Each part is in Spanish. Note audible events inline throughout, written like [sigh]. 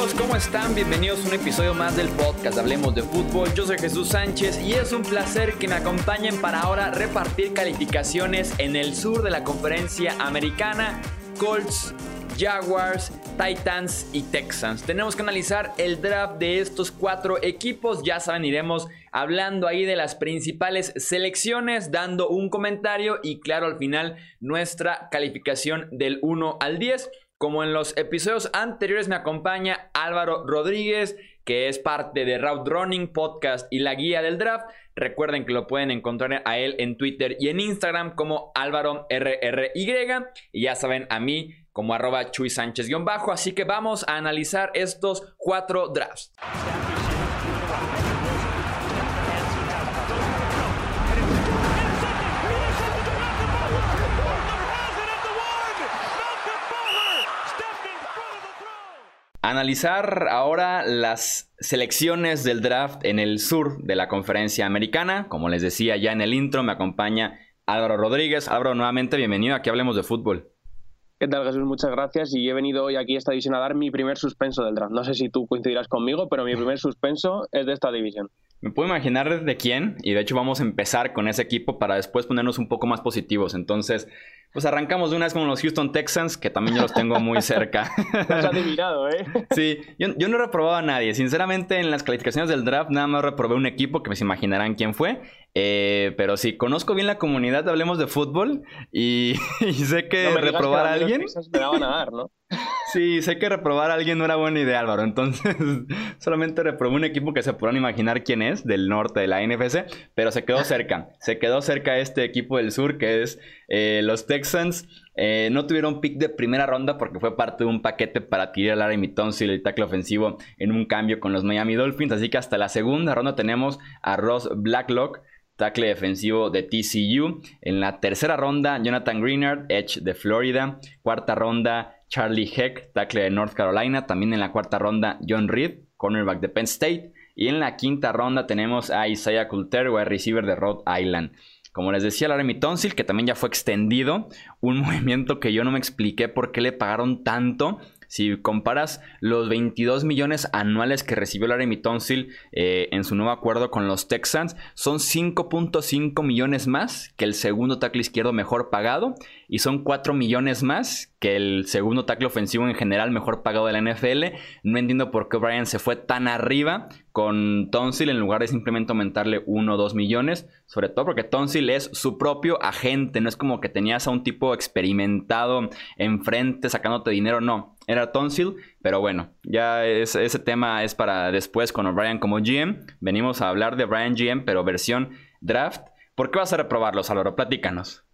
amigos? ¿Cómo están? Bienvenidos a un episodio más del podcast Hablemos de Fútbol. Yo soy Jesús Sánchez y es un placer que me acompañen para ahora repartir calificaciones en el sur de la conferencia americana. Colts, Jaguars, Titans y Texans. Tenemos que analizar el draft de estos cuatro equipos. Ya saben, iremos hablando ahí de las principales selecciones, dando un comentario y claro, al final nuestra calificación del 1 al 10. Como en los episodios anteriores me acompaña Álvaro Rodríguez, que es parte de Route Running Podcast y la guía del draft. Recuerden que lo pueden encontrar a él en Twitter y en Instagram como Álvaro RRY. Y ya saben, a mí como arroba Chuy Sánchez-bajo. Así que vamos a analizar estos cuatro drafts. Analizar ahora las selecciones del draft en el sur de la conferencia americana. Como les decía ya en el intro, me acompaña Álvaro Rodríguez. Álvaro, nuevamente bienvenido. Aquí hablemos de fútbol. ¿Qué tal, Jesús? Muchas gracias. Y he venido hoy aquí a esta división a dar mi primer suspenso del draft. No sé si tú coincidirás conmigo, pero mi primer suspenso es de esta división. Me puedo imaginar de quién, y de hecho vamos a empezar con ese equipo para después ponernos un poco más positivos. Entonces, pues arrancamos de una vez con los Houston Texans, que también yo los tengo muy cerca. [laughs] adivinado, ¿eh? Sí, yo, no he reprobado a nadie. Sinceramente, en las calificaciones del draft nada más reprobé un equipo que me se imaginarán quién fue. Eh, pero sí, conozco bien la comunidad, hablemos de fútbol y, [laughs] sé que reprobar a alguien... Me daban a dar, ¿no? [laughs] Sí, sé que reprobar a alguien no era buena idea, Álvaro. Entonces, [laughs] solamente reprobé un equipo que se podrán imaginar quién es, del norte de la NFC, pero se quedó cerca. Se quedó cerca este equipo del sur, que es eh, los Texans. Eh, no tuvieron pick de primera ronda porque fue parte de un paquete para tirar a Larry Tonsil, el tackle ofensivo, en un cambio con los Miami Dolphins. Así que hasta la segunda ronda tenemos a Ross Blacklock tackle defensivo de TCU. En la tercera ronda, Jonathan Greenard, Edge de Florida. Cuarta ronda, Charlie Heck, tackle de North Carolina. También en la cuarta ronda, John Reed, cornerback de Penn State. Y en la quinta ronda tenemos a Isaiah Coulter, wide receiver de Rhode Island. Como les decía, Larry Tonsil, que también ya fue extendido. Un [laughs] movimiento que yo no me expliqué por qué le pagaron tanto. Si comparas los 22 millones anuales que recibió Larry Tonsil eh, en su nuevo acuerdo con los Texans, son 5.5 millones más que el segundo tackle izquierdo mejor pagado y son 4 millones más que el segundo tackle ofensivo en general mejor pagado de la NFL. No entiendo por qué Brian se fue tan arriba con Tonsil en lugar de simplemente aumentarle 1 o 2 millones. Sobre todo porque Tonsil es su propio agente. No es como que tenías a un tipo experimentado enfrente sacándote dinero. No, era Tonsil. Pero bueno, ya ese tema es para después con Brian como GM. Venimos a hablar de Brian GM, pero versión draft. ¿Por qué vas a reprobarlos, Álvaro? Platícanos.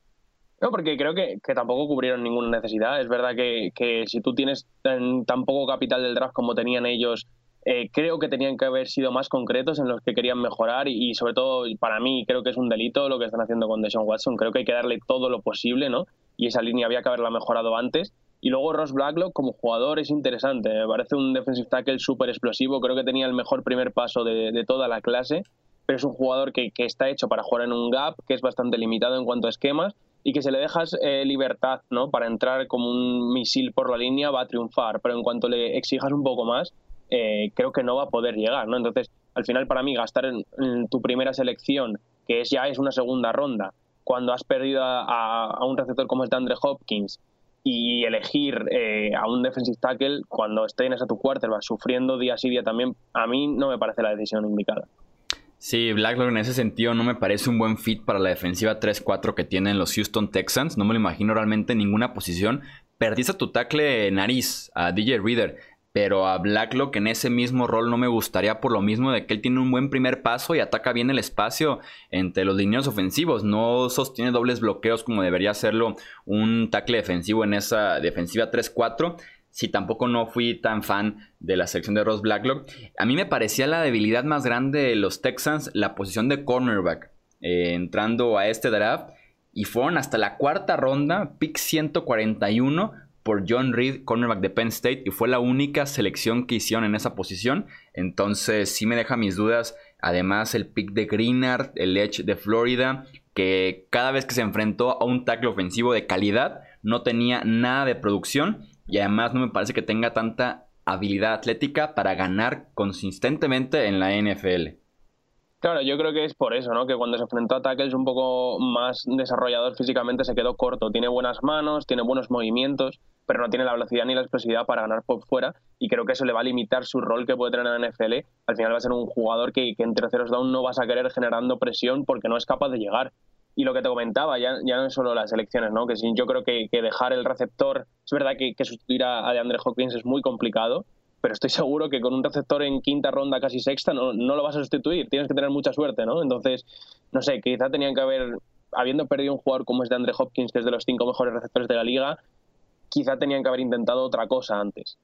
No, porque creo que, tampoco cubrieron ninguna necesidad. Es verdad que, si tú tienes tan, poco capital del draft como tenían ellos, eh, creo que tenían que haber sido más concretos en los que querían mejorar y, sobre todo para mí creo que es un delito lo que están haciendo con Deshaun Watson. Creo que hay que darle todo lo posible, ¿no? Y esa línea había que haberla mejorado antes. Y luego Ross Blacklock como jugador es interesante. Me parece un defensive tackle súper explosivo. Creo que tenía el mejor primer paso de, de toda la clase pero es un jugador que, que, está hecho para jugar en un gap, que es bastante limitado en cuanto a esquemas y que si le dejas eh, libertad ¿no? para entrar como un misil por la línea va a triunfar, pero en cuanto le exijas un poco más, eh, creo que no va a poder llegar. ¿no? Entonces, al final para mí gastar en, tu primera selección, que ya es una segunda ronda, cuando has perdido a, un receptor como el de Andre Hopkins, y elegir eh, a un defensive tackle cuando estés a tu quarterback sufriendo día sí día también, a mí no me parece la decisión indicada. Sí, Blacklock en ese sentido no me parece un buen fit para la defensiva 3-4 que tienen los Houston Texans. No me lo imagino realmente en ninguna posición. Perdiste tu tackle nariz, a DJ Reader. Pero a Blacklock en ese mismo rol no me gustaría por lo mismo de que él tiene un buen primer paso y ataca bien el espacio entre los lineos ofensivos. No sostiene dobles bloqueos como debería hacerlo un tackle defensivo en esa defensiva 3-4 si tampoco no fui tan fan de la selección de Ross Blacklock. A mí me parecía la debilidad más grande de los Texans la posición de cornerback eh, entrando a este draft. Y fueron hasta la cuarta ronda, pick 141 por John Reed, cornerback de Penn State, y fue la única selección que hicieron en esa posición. Entonces sí me deja mis dudas. Además el pick de Greenard, el Edge de Florida, que cada vez que se enfrentó a un tackle ofensivo de calidad, no tenía nada de producción y además no me parece que tenga tanta habilidad atlética para ganar consistentemente en la NFL. Claro, yo creo que es por eso, ¿no? Que cuando se enfrentó a tackles un poco más desarrollador físicamente se quedó corto. Tiene buenas manos, tiene buenos movimientos, pero no tiene la velocidad ni la explosividad para ganar por fuera. Y creo que eso le va a limitar su rol que puede tener en la NFL. Al final va a ser un jugador que, que en terceros down no vas a querer generando presión porque no es capaz de llegar. Y lo que te comentaba, ya, ya no es solo las elecciones, ¿no? Que yo creo que, dejar el receptor, es verdad que, que sustituir a, a DeAndre Hopkins es muy complicado, pero estoy seguro que con un receptor en quinta ronda, casi sexta, no, no lo vas a sustituir. Tienes que tener mucha suerte, ¿no? Entonces, no sé, quizá tenían que haber, habiendo perdido un jugador como es de Andre Hopkins, que es de los cinco mejores receptores de la liga, quizá tenían que haber intentado otra cosa antes.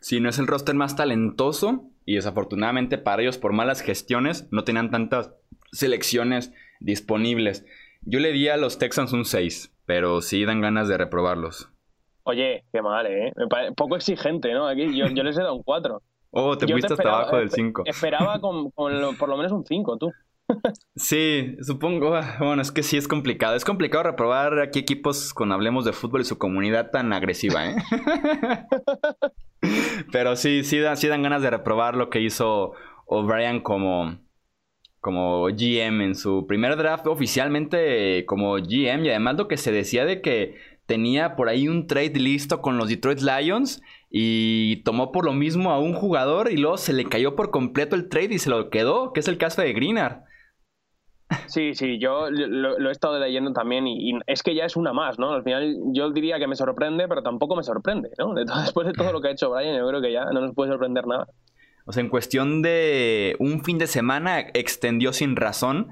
Si no es el roster más talentoso, y desafortunadamente para ellos, por malas gestiones, no tenían tantas selecciones disponibles. Yo le di a los Texans un 6, pero sí dan ganas de reprobarlos. Oye, qué mal, ¿eh? Poco exigente, ¿no? Aquí yo, les he dado un 4. [laughs] Oh, te fuiste hasta abajo del 5. Esperaba [laughs] con, por lo menos un 5, tú. [laughs] Sí, supongo. Bueno, es que sí es complicado. Es complicado reprobar aquí equipos con hablemos de fútbol y su comunidad tan agresiva, ¿eh? Pero sí, sí, sí dan ganas de reprobar lo que hizo O'Brien como, como GM en su primer draft oficialmente como GM. Y además lo que se decía de que tenía por ahí un trade listo con los Detroit Lions y tomó por lo mismo a un jugador y luego se le cayó por completo el trade y se lo quedó, que es el caso de Greenard. Sí, sí, yo lo, he estado leyendo también y, es que ya es una más, ¿no? Al final yo diría que me sorprende, pero tampoco me sorprende, ¿no? [laughs] después de todo lo que ha hecho Brian, yo creo que ya no nos puede sorprender nada. O sea, en cuestión de un fin de semana extendió sin razón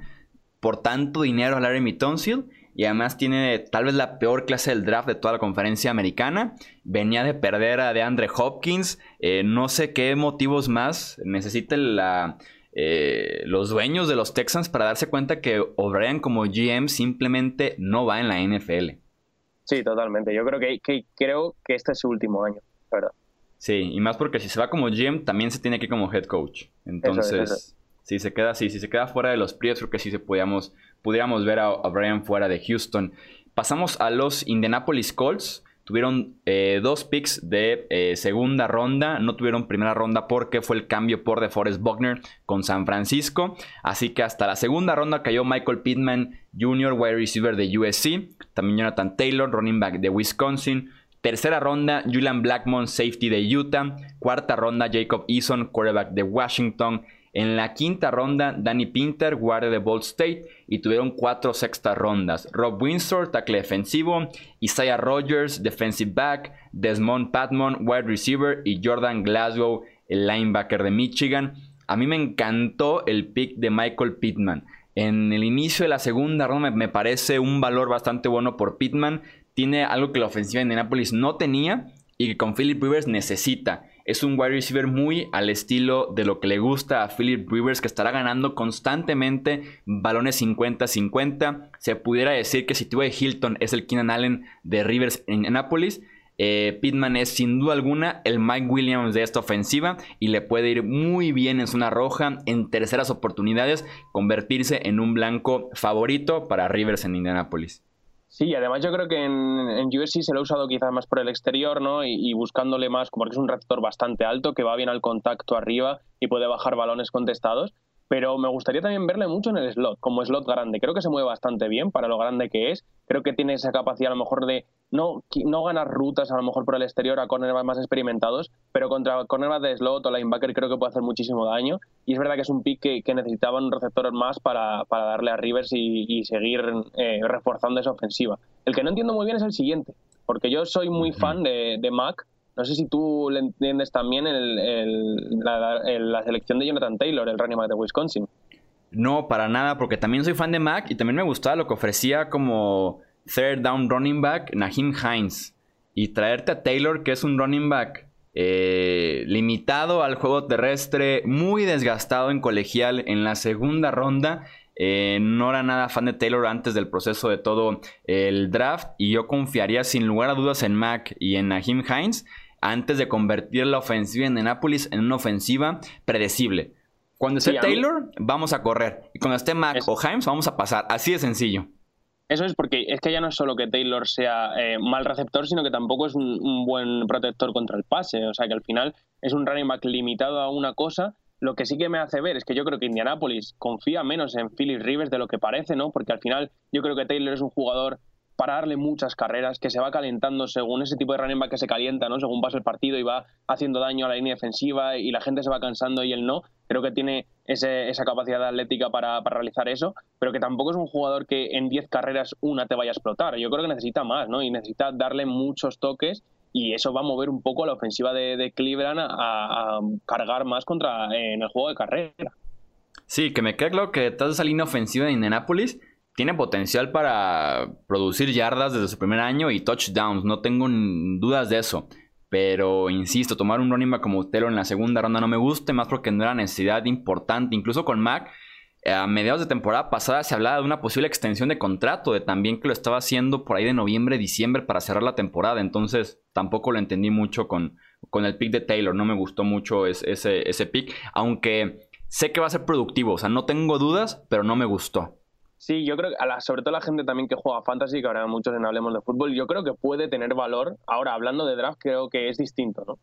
por tanto dinero a Larry Mitonsil y además tiene tal vez la peor clase del draft de toda la conferencia americana. Venía de perder a DeAndre Hopkins. Eh, no sé qué motivos más necesita la, eh, los dueños de los Texans para darse cuenta que O'Brien como GM simplemente no va en la NFL. Sí, totalmente. Yo creo que, creo que este es su último año, ¿verdad? Sí, y más porque si se va como GM, también se tiene que ir como head coach. Entonces, si se queda así, si se queda fuera de los Prius, creo que sí se podíamos pudiéramos ver a, Brian fuera de Houston. Pasamos a los Indianapolis Colts. Tuvieron eh, dos picks de eh, segunda ronda. No tuvieron primera ronda porque fue el cambio por DeForest Buckner con San Francisco. Así que hasta la segunda ronda cayó Michael Pittman Jr., wide receiver de USC. También Jonathan Taylor, running back de Wisconsin. Tercera ronda, Julian Blackmon, safety de Utah. Cuarta ronda, Jacob Eason, quarterback de Washington. En la quinta ronda, Danny Pinter, guardia de Ball State, y tuvieron cuatro sextas rondas. Rob Windsor, tackle defensivo, Isaiah Rogers, defensive back, Desmond Patmon, wide receiver, y Jordan Glasgow, el linebacker de Michigan. A mí me encantó el pick de Michael Pittman. En el inicio de la segunda ronda me parece un valor bastante bueno por Pittman. Tiene algo que la ofensiva de Indianapolis no tenía y que con Philip Rivers necesita. Es un wide receiver muy al estilo de lo que le gusta a Philip Rivers, que estará ganando constantemente balones 50-50. Se pudiera decir que si tuve Hilton es el Keenan Allen de Rivers en Annapolis. Eh, Pittman es sin duda alguna el Mike Williams de esta ofensiva y le puede ir muy bien en zona roja, en terceras oportunidades, convertirse en un blanco favorito para Rivers en Indianapolis. Sí, además yo creo que en, en se lo ha usado quizás más por el exterior, ¿no? Y, buscándole más, como que es un receptor bastante alto, que va bien al contacto arriba y puede bajar balones contestados pero me gustaría también verle mucho en el slot, como slot grande. Creo que se mueve bastante bien para lo grande que es. Creo que tiene esa capacidad a lo mejor de no, no ganar rutas a lo mejor por el exterior a cornerbacks más experimentados, pero contra cornerbacks de slot o linebacker creo que puede hacer muchísimo daño. Y es verdad que es un pick que, que necesitaba un receptor más para, para darle a Rivers y, seguir eh, reforzando esa ofensiva. El que no entiendo muy bien es el siguiente, porque yo soy muy fan de, de Mac no sé si tú le entiendes también la, selección de Jonathan Taylor, el running back de Wisconsin. No, para nada, porque también soy fan de Mac y también me gustaba lo que ofrecía como third down running back Nahim Hines. Y traerte a Taylor, que es un running back eh, limitado al juego terrestre, muy desgastado en colegial en la segunda ronda. Eh, no era nada fan de Taylor antes del proceso de todo el draft y yo confiaría sin lugar a dudas en Mac y en Nahim Hines antes de convertir la ofensiva en Nápoles en una ofensiva predecible. Cuando esté Taylor, vamos a correr. Y cuando esté Mac o Himes, vamos a pasar. Así de sencillo. Eso es porque es que ya no es solo que Taylor sea eh, mal receptor, sino que tampoco es un, buen protector contra el pase. O sea que al final es un running back limitado a una cosa. Lo que sí que me hace ver es que yo creo que Indianapolis confía menos en Philip Rivers de lo que parece, ¿no? Porque al final yo creo que Taylor es un jugador para darle muchas carreras, que se va calentando según ese tipo de running back que se calienta, ¿no? Según pasa el partido y va haciendo daño a la línea defensiva y la gente se va cansando y él no. Creo que tiene esa capacidad atlética para, realizar eso, pero que tampoco es un jugador que en 10 carreras una te vaya a explotar. Yo creo que necesita más, ¿no? Y necesita darle muchos toques y eso va a mover un poco la ofensiva de, Cleveland a, cargar más contra en el juego de carrera. Sí, que me queda claro que toda esa línea ofensiva de Indianapolis tiene potencial para producir yardas desde su primer año y touchdowns, no tengo dudas de eso. Pero insisto, tomar un running back como Taylor en la segunda ronda no me gusta, más porque no era necesidad importante. Incluso con Mac, eh, a mediados de temporada pasada se hablaba de una posible extensión de contrato, de también que lo estaba haciendo por ahí de noviembre, diciembre para cerrar la temporada. Entonces tampoco lo entendí mucho con, con el pick de Taylor, no me gustó mucho ese, ese pick, aunque sé que va a ser productivo, o sea, no tengo dudas, pero no me gustó. Sí, yo creo que sobre todo la gente también que juega fantasy, que ahora muchos en Hablemos de Fútbol, yo creo que puede tener valor. Ahora, hablando de draft, creo que es distinto, ¿no?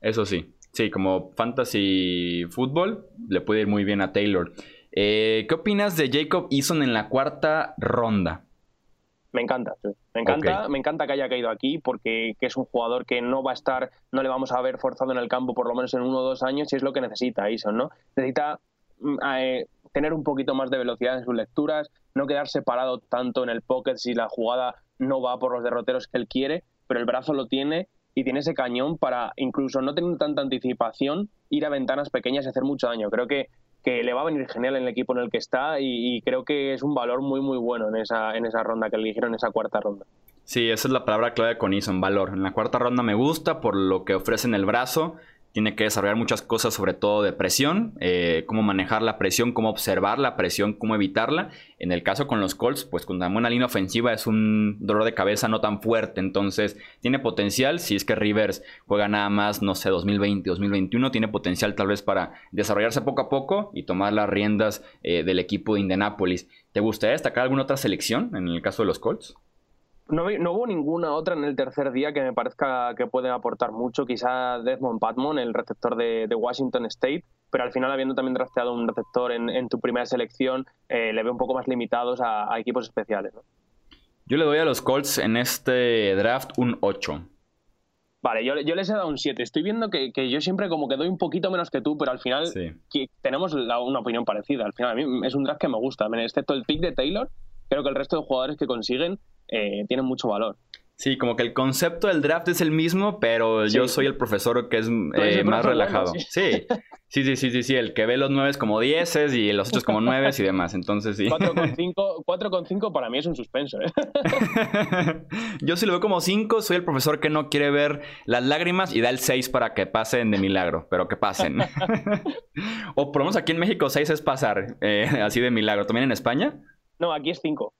Eso sí, sí, como fantasy fútbol, le puede ir muy bien a Taylor. Eh, ¿Qué opinas de Jacob Eason en la cuarta ronda? Me encanta, me encanta, me encanta que haya caído aquí porque es un jugador que no va a estar, no le vamos a ver forzado en el campo por lo menos en uno o dos años y es lo que necesita Eason, ¿no? Necesita mm, eh, tener un poquito más de velocidad en sus lecturas, no quedarse parado tanto en el pocket si la jugada no va por los derroteros que él quiere, pero el brazo lo tiene y tiene ese cañón para incluso no tener tanta anticipación, ir a ventanas pequeñas y hacer mucho daño. Creo que, que le va a venir genial en el equipo en el que está y, creo que es un valor muy muy bueno en esa, en esa ronda que eligieron, en esa cuarta ronda. Sí, esa es la palabra clave con Eason, valor. En la cuarta ronda me gusta por lo que ofrece en el brazo tiene que desarrollar muchas cosas, sobre todo de presión, eh, cómo manejar la presión, cómo observar la presión, cómo evitarla. En el caso con los Colts, pues con una línea ofensiva es un dolor de cabeza no tan fuerte, entonces tiene potencial, si es que Rivers juega nada más, no sé, 2020, 2021, tiene potencial tal vez para desarrollarse poco a poco y tomar las riendas eh, del equipo de Indianapolis. ¿Te gustaría destacar alguna otra selección en el caso de los Colts? No, hubo ninguna otra en el tercer día que me parezca que pueden aportar mucho. Quizá Desmond Patmon, el receptor de, Washington State, pero al final, habiendo también drafteado un receptor en, tu primera selección, eh, le veo un poco más limitados a, equipos especiales. Yo le doy a los Colts en este draft un 8. Vale, yo, les he dado un 7. Estoy viendo que, yo siempre como que doy un poquito menos que tú, pero al final tenemos una opinión parecida. Al final a mí es un draft que me gusta, excepto el pick de Taylor. Creo que el resto de jugadores que consiguen eh, tienen mucho valor. Sí, como que el concepto del draft es el mismo, pero yo soy el profesor que es eh, más relajado. sí. sí. sí, sí, sí, el que ve los nueve como dieces y los otros como nueve y demás, entonces sí. 4,5 [laughs] para mí es un suspenso. ¿eh? [laughs] yo sí lo veo como 5, soy el profesor que no quiere ver las lágrimas y da el 6 para que pasen de milagro, pero que pasen. [laughs] o por lo menos aquí en México 6 es pasar, así de milagro. ¿También en España? No, aquí es 5.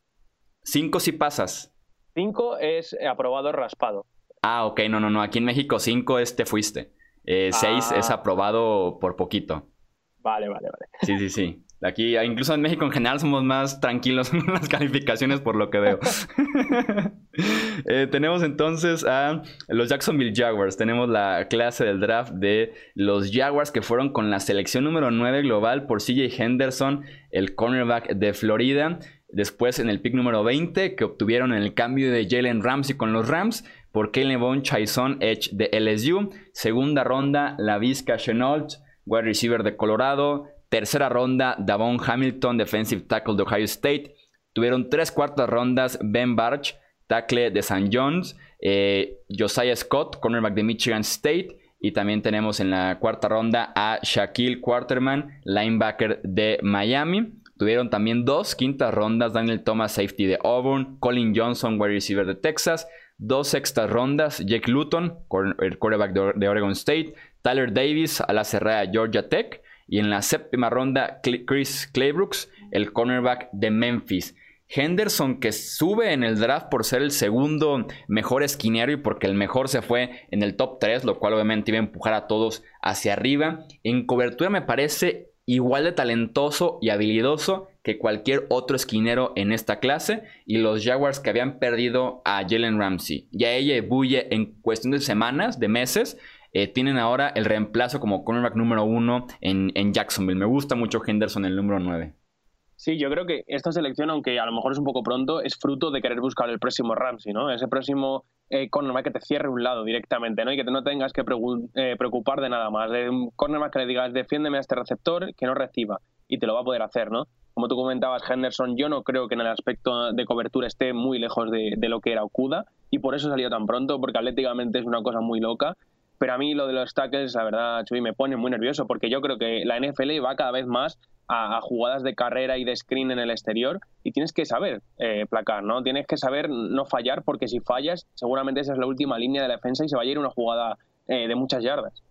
Cinco sí pasas. Cinco es aprobado raspado. Ah, ok, no, no, no. Aquí en México cinco es te fuiste. Eh, seis es ah. aprobado por poquito. Vale, vale, vale. Sí, sí, sí. Aquí, incluso en México en general, somos más tranquilos [laughs] en las calificaciones por lo que veo. [laughs] Eh, tenemos entonces a los Jacksonville Jaguars. Tenemos la clase del draft de los Jaguars que fueron con la selección número 9 global por CJ Henderson, el cornerback de Florida. Después en el pick número 20 que obtuvieron en el cambio de Jalen Ramsey con los Rams por Kellen Bone Chaison Edge de LSU. Segunda ronda, la Vizca Chenault, wide receiver de Colorado. Tercera ronda, Davon Hamilton, defensive tackle de Ohio State. Tuvieron tres cuartas rondas, Ben Barch, tackle de St. John's. Eh, Josiah Scott, cornerback de Michigan State. Y también tenemos en la cuarta ronda a Shaquille Quarterman, linebacker de Miami. Tuvieron también dos quintas rondas, Daniel Thomas, safety de Auburn, Colin Johnson, wide receiver de Texas, dos sextas rondas, Jake Luton, el quarterback de Oregon State, Tyler Davis a la cerrada Georgia Tech, y en la séptima ronda Chris Claybrooks, el cornerback de Memphis. Henderson que sube en el draft por ser el segundo mejor esquinero y porque el mejor se fue en el top 3, lo cual obviamente iba a empujar a todos hacia arriba. En cobertura me parece igual de talentoso y habilidoso que cualquier otro esquinero en esta clase y los Jaguars que habían perdido a Jalen Ramsey y a ella Buye en cuestión de semanas, de meses, eh, tienen ahora el reemplazo como cornerback número uno en, Jacksonville. Me gusta mucho Henderson, el número 9. Sí, yo creo que esta selección, aunque a lo mejor es un poco pronto, es fruto de querer buscar el próximo Ramsey, ¿no? Ese próximo eh, cornerback que te cierre un lado directamente, ¿no? Y que no tengas que eh, preocupar de nada más. De un cornerback que le digas, defiéndeme a este receptor, que no reciba. Y te lo va a poder hacer, ¿no? Como tú comentabas, Henderson, yo no creo que en el aspecto de cobertura esté muy lejos de, de lo que era Okuda. Y por eso salió tan pronto, porque atléticamente es una cosa muy loca. Pero a mí lo de los tackles, la verdad, Chuy, me pone muy nervioso, porque yo creo que la NFL va cada vez más a, jugadas de carrera y de screen en el exterior y tienes que saber eh, placar, ¿no? Tienes que saber no fallar porque si fallas seguramente esa es la última línea de defensa y se va a ir una jugada eh, de muchas yardas.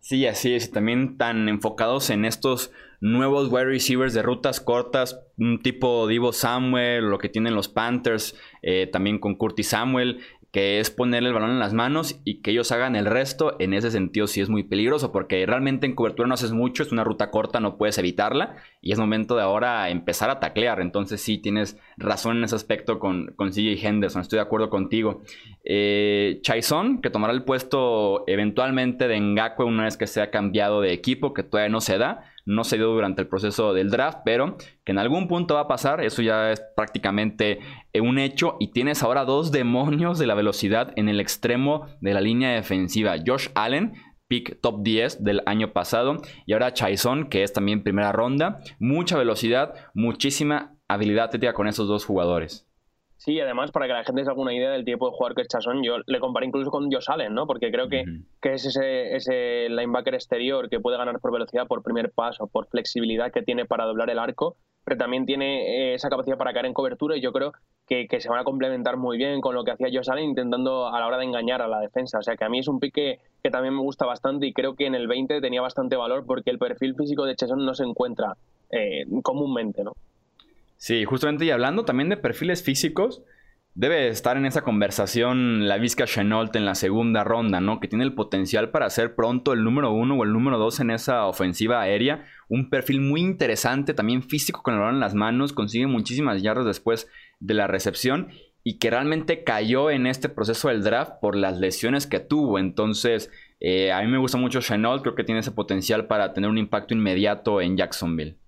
Sí, así es. También tan enfocados en estos nuevos wide receivers de rutas cortas, un tipo Divo Samuel, lo que tienen los Panthers, eh, también con Curtis Samuel que es ponerle el balón en las manos y que ellos hagan el resto, en ese sentido sí es muy peligroso, porque realmente en cobertura no haces mucho, es una ruta corta, no puedes evitarla, y es momento de ahora empezar a taclear, entonces sí tienes razón en ese aspecto con, con Henderson, estoy de acuerdo contigo. Eh, que tomará el puesto eventualmente de Ngakwe una vez que sea cambiado de equipo, que todavía no se da, no se dio durante el proceso del draft, pero que en algún punto va a pasar, eso ya es prácticamente eh, un hecho, y tienes ahora dos [laughs] demonios de la velocidad en el extremo de la línea defensiva, Josh Allen, pick top 10 del año pasado, y ahora Chaison, que es también primera ronda, mucha velocidad, muchísima habilidad técnica con esos dos jugadores. Sí, además, para que la gente se haga una idea del tipo de jugador que es Chason, yo le comparé incluso con Josh Allen, ¿no? Porque creo que, que es ese, ese linebacker exterior que puede ganar por velocidad, por primer paso, por flexibilidad que tiene para doblar el arco, pero también tiene eh, esa capacidad para caer en cobertura y yo creo que, que, se van a complementar muy bien con lo que hacía Josh Allen intentando a la hora de engañar a la defensa. O sea que a mí es un pique que también me gusta bastante y creo que en el 20 tenía bastante valor porque el perfil físico de Chason no se encuentra eh, comúnmente, ¿no? Sí, justamente y hablando también de perfiles físicos, debe estar en esa conversación la Vizca Chenault en la segunda ronda, ¿no? Que tiene el potencial para ser pronto el número uno o el número dos en esa ofensiva aérea. Un perfil muy interesante, también físico con el balón en las manos, consigue muchísimas yardas después de la recepción y que realmente cayó en este proceso del draft por las lesiones que tuvo. Entonces, eh, a mí me gusta mucho Chenault, creo que tiene ese potencial para tener un impacto inmediato en Jacksonville.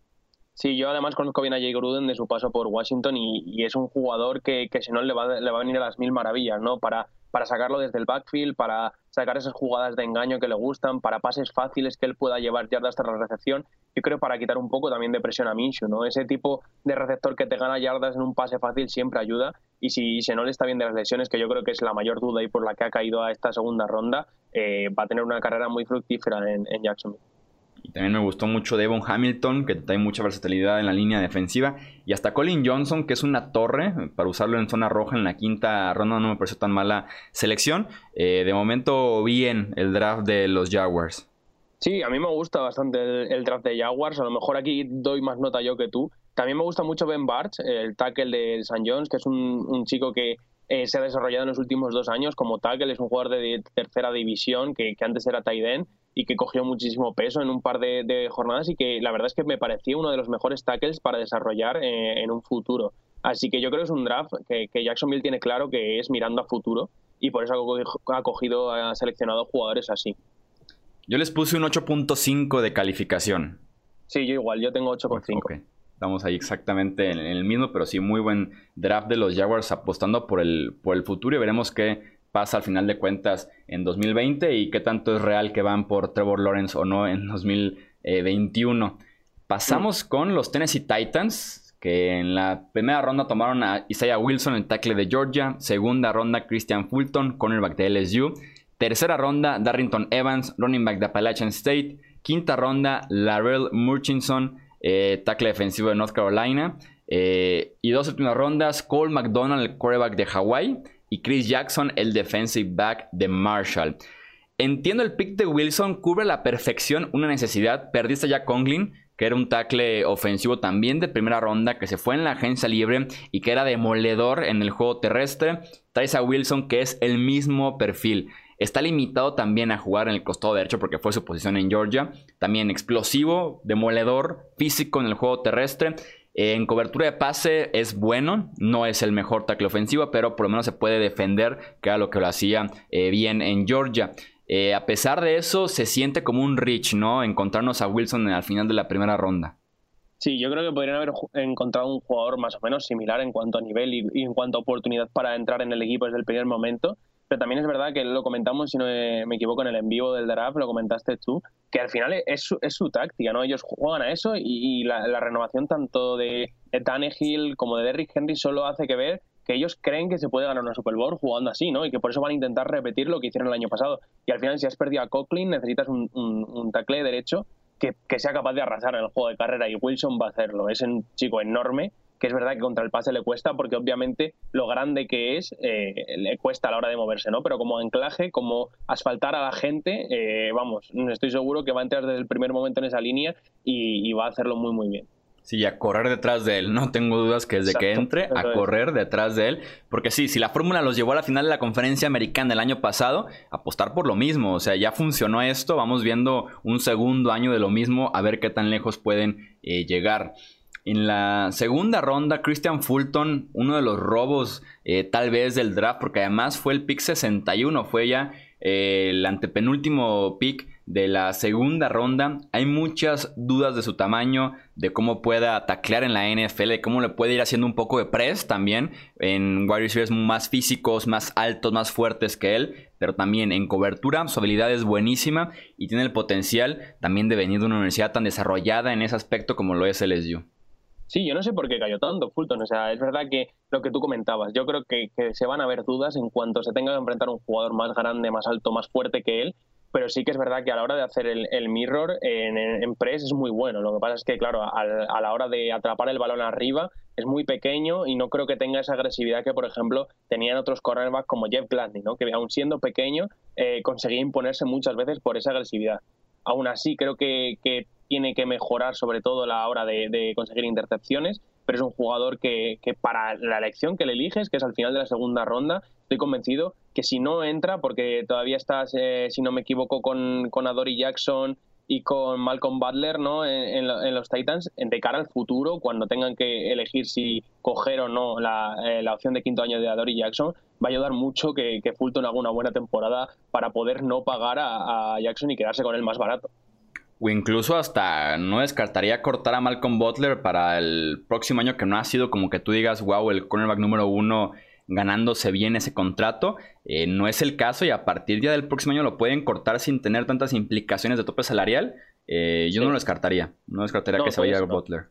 Sí, yo además conozco bien a Jay Gruden de su paso por Washington y, es un jugador que, que si no le va, le va a venir a las mil maravillas, ¿no? Para, para sacarlo desde el backfield, para sacar esas jugadas de engaño que le gustan, para pases fáciles que él pueda llevar yardas tras la recepción. Yo creo para quitar un poco también de presión a Minshew, ¿no? Ese tipo de receptor que te gana yardas en un pase fácil siempre ayuda. Y si, se no le está bien de las lesiones, que yo creo que es la mayor duda y por la que ha caído a esta segunda ronda, eh, va a tener una carrera muy fructífera en, en Jacksonville. Y también me gustó mucho Devon Hamilton, que trae mucha versatilidad en la línea defensiva. Y hasta Colin Johnson, que es una torre, para usarlo en zona roja en la quinta ronda no me pareció tan mala selección. Eh, de momento bien el draft de los Jaguars. Sí, a mí me gusta bastante el, draft de Jaguars. A lo mejor aquí doy más nota yo que tú. También me gusta mucho Ben Barch, el tackle de St. John's, que es un, chico que eh, se ha desarrollado en los últimos dos años como tackle. Es un jugador de tercera división que, que antes era tight end y que cogió muchísimo peso en un par de, jornadas y que la verdad es que me parecía uno de los mejores tackles para desarrollar eh, en un futuro. Así que yo creo que es un draft que, Jacksonville tiene claro que es mirando a futuro y por eso ha cogido, ha seleccionado jugadores así. Yo les puse un 8.5 de calificación. Sí, yo igual, yo tengo 8.5. Estamos ahí exactamente en el mismo, pero sí muy buen draft de los Jaguars apostando por el, por el futuro y veremos qué pasa al final de cuentas en 2020 y qué tanto es real que van por Trevor Lawrence o no en 2021. Pasamos con los Tennessee Titans, que en la primera ronda tomaron a Isaiah Wilson, el tackle de Georgia. Segunda ronda, Christian Fulton, cornerback de LSU. Tercera ronda, Darrington Evans, running back de Appalachian State. Quinta ronda, Larrell Murchison, eh, tackle defensivo de North Carolina. Eh, y dos últimas rondas, Cole McDonald, el quarterback de Hawaii y Chris Jackson, el defensive back de Marshall. Entiendo el pick de Wilson, cubre a la perfección una necesidad. Perdiste ya Conglin, que era un tackle ofensivo también de primera ronda, que se fue en la agencia libre y que era demoledor en el juego terrestre. Traes a Wilson, que es el mismo perfil. Está limitado también a jugar en el costado derecho porque fue su posición en Georgia. También explosivo, demoledor, físico en el juego terrestre. En cobertura de pase es bueno, no es el mejor tackle ofensivo, pero por lo menos se puede defender, que era lo que lo hacía eh, bien en Georgia. Eh, a pesar de eso, se siente como un reach, ¿no? Encontrarnos a Wilson al final de la primera ronda. Sí, yo creo que podrían haber encontrado un jugador más o menos similar en cuanto a nivel y, en cuanto a oportunidad para entrar en el equipo desde el primer momento. Pero también es verdad que lo comentamos, si no me equivoco, en el en vivo del draft, lo comentaste tú, que al final es su, es su táctica, ¿no? Ellos juegan a eso y, la, renovación tanto de, Tannehill como de Derrick Henry solo hace que ver que ellos creen que se puede ganar una Super Bowl jugando así, ¿no? Y que por eso van a intentar repetir lo que hicieron el año pasado. Y al final, si has perdido a Coughlin, necesitas un, un, un derecho que, que, sea capaz de arrasar en el juego de carrera y Wilson va a hacerlo. Es un chico enorme que es verdad que contra el pase le cuesta porque obviamente lo grande que es eh, le cuesta a la hora de moverse, ¿no? Pero como anclaje, como asfaltar a la gente, eh, vamos, estoy seguro que va a entrar desde el primer momento en esa línea y, va a hacerlo muy, muy bien. Sí, a correr detrás de él. No tengo dudas que desde que entre, a correr detrás de él. Porque sí, si la fórmula los llevó a la final de la conferencia americana el año pasado, apostar por lo mismo. O sea, ya funcionó esto. Vamos viendo un segundo año de lo mismo, a ver qué tan lejos pueden eh, llegar. En la segunda ronda, Christian Fulton, uno de los robos eh, tal vez del draft, porque además fue el pick 61, fue ya eh, el antepenúltimo pick de la segunda ronda. Hay muchas dudas de su tamaño, de cómo pueda taclear en la NFL, de cómo le puede ir haciendo un poco de press también en wide receivers más físicos, más altos, más fuertes que él, pero también en cobertura. Su habilidad es buenísima y tiene el potencial también de venir de una universidad tan desarrollada en ese aspecto como lo es LSU. Sí, yo no sé por qué cayó tanto Fulton. O sea, es verdad que lo que tú comentabas, yo creo que, se van a ver dudas en cuanto se tenga que enfrentar un jugador más grande, más alto, más fuerte que él. Pero sí que es verdad que a la hora de hacer el, mirror en, press es muy bueno. Lo que pasa es que, claro, a, la hora de atrapar el balón arriba es muy pequeño y no creo que tenga esa agresividad que, por ejemplo, tenían otros cornerbacks como Jeff Gladney, ¿no? que aún siendo pequeño eh, conseguía imponerse muchas veces por esa agresividad. Aún así, creo que, que tiene que mejorar sobre todo la hora de, conseguir intercepciones, pero es un jugador que, para la elección que le eliges, que es al final de la segunda ronda, estoy convencido que si no entra, porque todavía estás, eh, si no me equivoco, con, con Adori Jackson y con Malcolm Butler ¿no? En, los Titans, de cara al futuro, cuando tengan que elegir si coger o no la, eh, opción de quinto año de Adori Jackson, va a ayudar mucho que, que Fulton haga una buena temporada para poder no pagar a Jackson y quedarse con él más barato. O incluso hasta no descartaría cortar a Malcolm Butler para el próximo año que no ha sido como que tú digas, wow, el cornerback número uno ganándose bien ese contrato. Eh, no es el caso y a partir ya del próximo año lo pueden cortar sin tener tantas implicaciones de tope salarial. Eh, yo no lo descartaría. No descartaría que se vaya a Butler.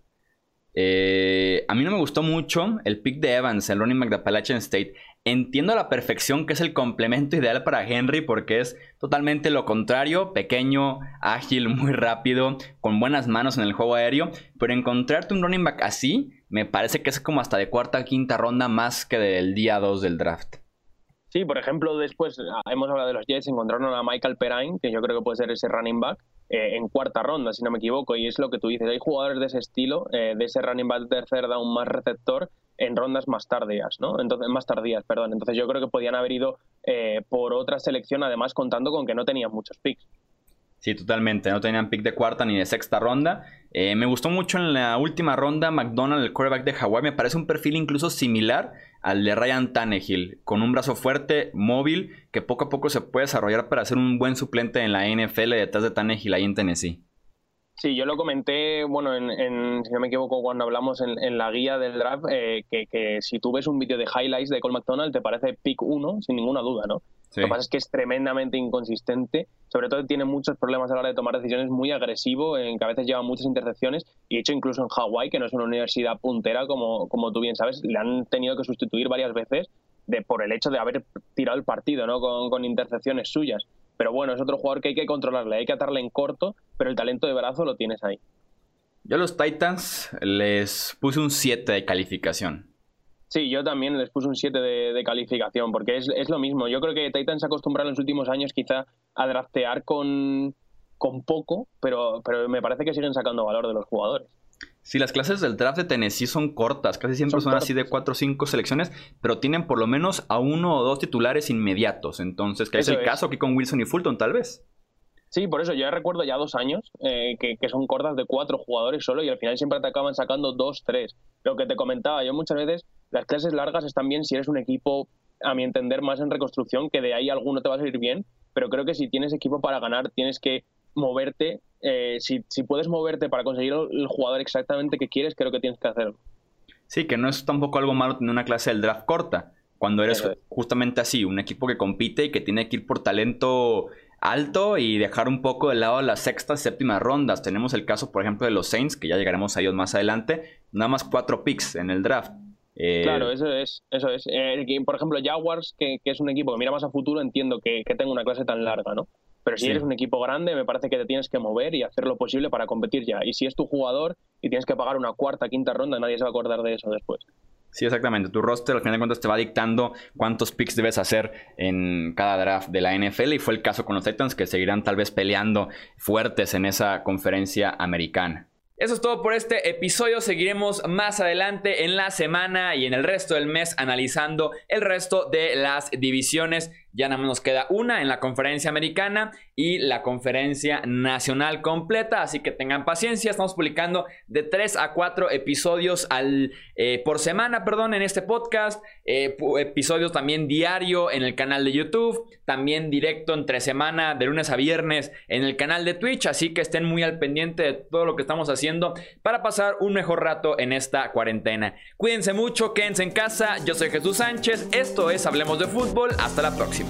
Eh, a mí no me gustó mucho el pick de Evans, el running back de Appalachian State. Entiendo a la perfección que es el complemento ideal para Henry porque es totalmente lo contrario, pequeño, ágil, muy rápido, con buenas manos en el juego aéreo, pero encontrarte un running back así me parece que es como hasta de cuarta quinta ronda más que del día 2 del draft. Sí, por ejemplo, después ah, hemos hablado de los Jets, encontraron a Michael Perrine, que yo creo que puede ser ese running back, eh, en cuarta ronda, si no me equivoco, y es lo que tú dices, hay jugadores de ese estilo, eh, de ese running back tercer down más receptor, en rondas más tardías, ¿no? Entonces, más tardías, perdón. Entonces yo creo que podían haber ido eh, por otra selección, además contando con que no tenían muchos picks. Sí, totalmente. No tenían pick de cuarta ni de sexta ronda. Eh, me gustó mucho en la última ronda McDonald, el quarterback de Hawaii. Me parece un perfil incluso similar al de Ryan Tannehill, con un brazo fuerte, móvil, que poco a poco se puede desarrollar para ser un buen suplente en la NFL detrás de Tannehill ahí en Tennessee. Sí, yo lo comenté, bueno, en, si no me equivoco, cuando hablamos en, la guía del draft, eh, que, si tú ves un vídeo de highlights de Cole McDonald, te parece pick 1, sin ninguna duda, ¿no? Lo que pasa es que es tremendamente inconsistente, sobre todo tiene muchos problemas a la hora de tomar decisiones, muy agresivo, en que a veces lleva muchas intercepciones, y de hecho incluso en Hawái, que no es una universidad puntera, como, como tú bien sabes, le han tenido que sustituir varias veces de, por el hecho de haber tirado el partido, ¿no? Con, con intercepciones suyas. Pero bueno, es otro jugador que hay que controlarle, hay que atarle en corto, pero el talento de brazo lo tienes ahí. Yo a los Titans les puse un 7 de calificación. Sí, yo también les puse un 7 de, calificación, porque es, lo mismo. Yo creo que Titans se ha acostumbrado en los últimos años quizá a draftear con, con poco, pero, pero me parece que siguen sacando valor de los jugadores. Sí, las clases del draft de Tennessee son cortas, casi siempre son, así de 4 o 5 selecciones, pero tienen por lo menos a uno o dos titulares inmediatos. Entonces, que es el caso aquí con Wilson y Fulton, tal vez. Sí, por eso yo recuerdo ya dos años eh, que, que, son cortas de cuatro jugadores solo y al final siempre te acaban sacando dos, tres. Lo que te comentaba, yo muchas veces las clases largas están bien si eres un equipo, a mi entender, más en reconstrucción, que de ahí alguno te va a salir bien, pero creo que si tienes equipo para ganar tienes que moverte. Eh, si, si, puedes moverte para conseguir el jugador exactamente que quieres, creo que tienes que hacerlo. Sí, que no es tampoco algo malo tener una clase del draft corta. Cuando eres justamente así, un equipo que compite y que tiene que ir por talento alto y dejar un poco de lado las sextas y séptimas rondas. Tenemos el caso, por ejemplo, de los Saints, que ya llegaremos a ellos más adelante. Nada más cuatro picks en el draft. Eh, claro, eso es. Eso es. Eh, por ejemplo, Jaguars, que, es un equipo que mira más a futuro, entiendo que, que tenga una clase tan larga, ¿no? Pero si eres un equipo grande, me parece que te tienes que mover y hacer lo posible para competir ya. Y si es tu jugador y tienes que pagar una cuarta, quinta ronda, nadie se va a acordar de eso después. Sí, exactamente. Tu roster al final de cuentas te va dictando cuántos picks debes hacer en cada draft de la NFL y fue el caso con los Titans que seguirán tal vez peleando fuertes en esa conferencia americana. Eso es todo por este episodio. Seguiremos más adelante en la semana y en el resto del mes analizando el resto de las divisiones ya nada más nos queda una en la conferencia americana y la conferencia nacional completa. Así que tengan paciencia. Estamos publicando de 3 a 4 episodios al, eh, por semana perdón, en este podcast. Eh, episodios también diario en el canal de YouTube. También directo entre semana, de lunes a viernes, en el canal de Twitch. Así que estén muy al pendiente de todo lo que estamos haciendo para pasar un mejor rato en esta cuarentena. Cuídense mucho, quédense en casa. Yo soy Jesús Sánchez. Esto es Hablemos de Fútbol. Hasta la próxima.